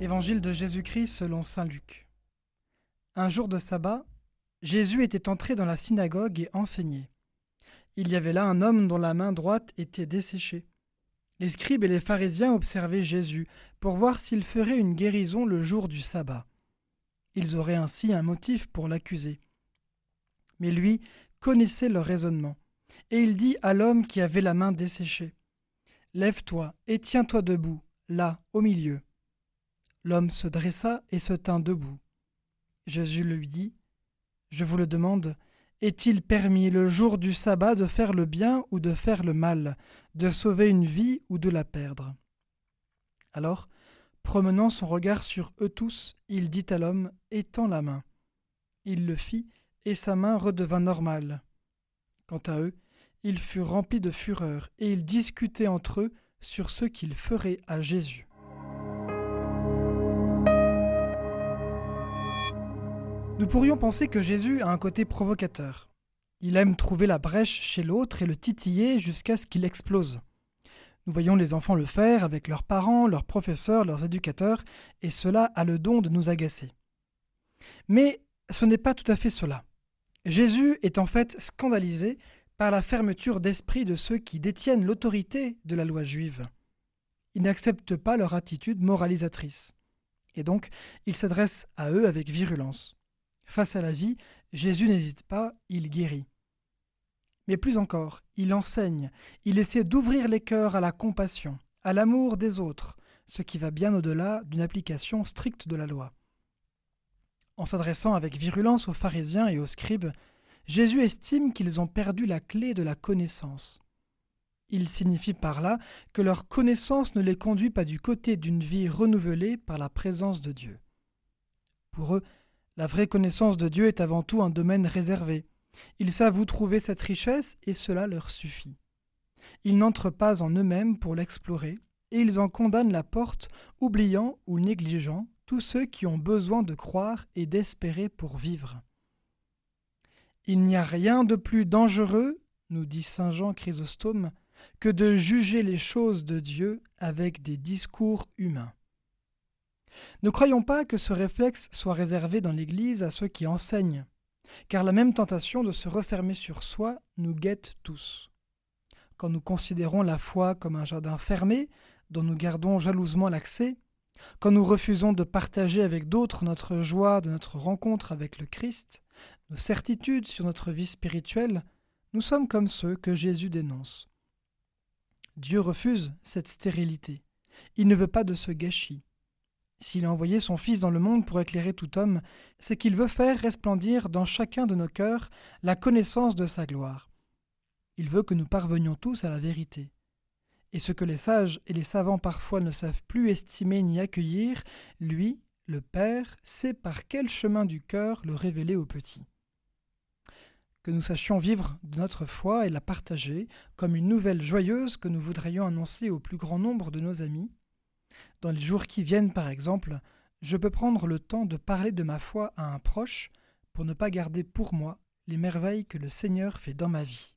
Évangile de Jésus-Christ selon Saint Luc. Un jour de sabbat, Jésus était entré dans la synagogue et enseignait. Il y avait là un homme dont la main droite était desséchée. Les scribes et les pharisiens observaient Jésus pour voir s'il ferait une guérison le jour du sabbat. Ils auraient ainsi un motif pour l'accuser. Mais lui connaissait leur raisonnement, et il dit à l'homme qui avait la main desséchée Lève-toi et tiens-toi debout, là, au milieu. L'homme se dressa et se tint debout. Jésus lui dit Je vous le demande, est-il permis le jour du sabbat de faire le bien ou de faire le mal, de sauver une vie ou de la perdre? Alors, promenant son regard sur eux tous, il dit à l'homme Étends la main. Il le fit, et sa main redevint normale. Quant à eux, ils furent remplis de fureur, et ils discutaient entre eux sur ce qu'ils feraient à Jésus. Nous pourrions penser que Jésus a un côté provocateur. Il aime trouver la brèche chez l'autre et le titiller jusqu'à ce qu'il explose. Nous voyons les enfants le faire avec leurs parents, leurs professeurs, leurs éducateurs, et cela a le don de nous agacer. Mais ce n'est pas tout à fait cela. Jésus est en fait scandalisé par la fermeture d'esprit de ceux qui détiennent l'autorité de la loi juive. Il n'accepte pas leur attitude moralisatrice. Et donc, il s'adresse à eux avec virulence. Face à la vie, Jésus n'hésite pas, il guérit. Mais plus encore, il enseigne, il essaie d'ouvrir les cœurs à la compassion, à l'amour des autres, ce qui va bien au-delà d'une application stricte de la loi. En s'adressant avec virulence aux pharisiens et aux scribes, Jésus estime qu'ils ont perdu la clé de la connaissance. Il signifie par là que leur connaissance ne les conduit pas du côté d'une vie renouvelée par la présence de Dieu. Pour eux, la vraie connaissance de Dieu est avant tout un domaine réservé. Ils savent où trouver cette richesse et cela leur suffit. Ils n'entrent pas en eux-mêmes pour l'explorer et ils en condamnent la porte, oubliant ou négligeant tous ceux qui ont besoin de croire et d'espérer pour vivre. Il n'y a rien de plus dangereux, nous dit Saint Jean Chrysostome, que de juger les choses de Dieu avec des discours humains. Ne croyons pas que ce réflexe soit réservé dans l'Église à ceux qui enseignent, car la même tentation de se refermer sur soi nous guette tous. Quand nous considérons la foi comme un jardin fermé, dont nous gardons jalousement l'accès, quand nous refusons de partager avec d'autres notre joie de notre rencontre avec le Christ, nos certitudes sur notre vie spirituelle, nous sommes comme ceux que Jésus dénonce. Dieu refuse cette stérilité. Il ne veut pas de ce gâchis. S'il a envoyé son Fils dans le monde pour éclairer tout homme, c'est qu'il veut faire resplendir dans chacun de nos cœurs la connaissance de sa gloire. Il veut que nous parvenions tous à la vérité. Et ce que les sages et les savants parfois ne savent plus estimer ni accueillir, lui, le Père, sait par quel chemin du cœur le révéler aux petits. Que nous sachions vivre de notre foi et la partager comme une nouvelle joyeuse que nous voudrions annoncer au plus grand nombre de nos amis, dans les jours qui viennent, par exemple, je peux prendre le temps de parler de ma foi à un proche pour ne pas garder pour moi les merveilles que le Seigneur fait dans ma vie.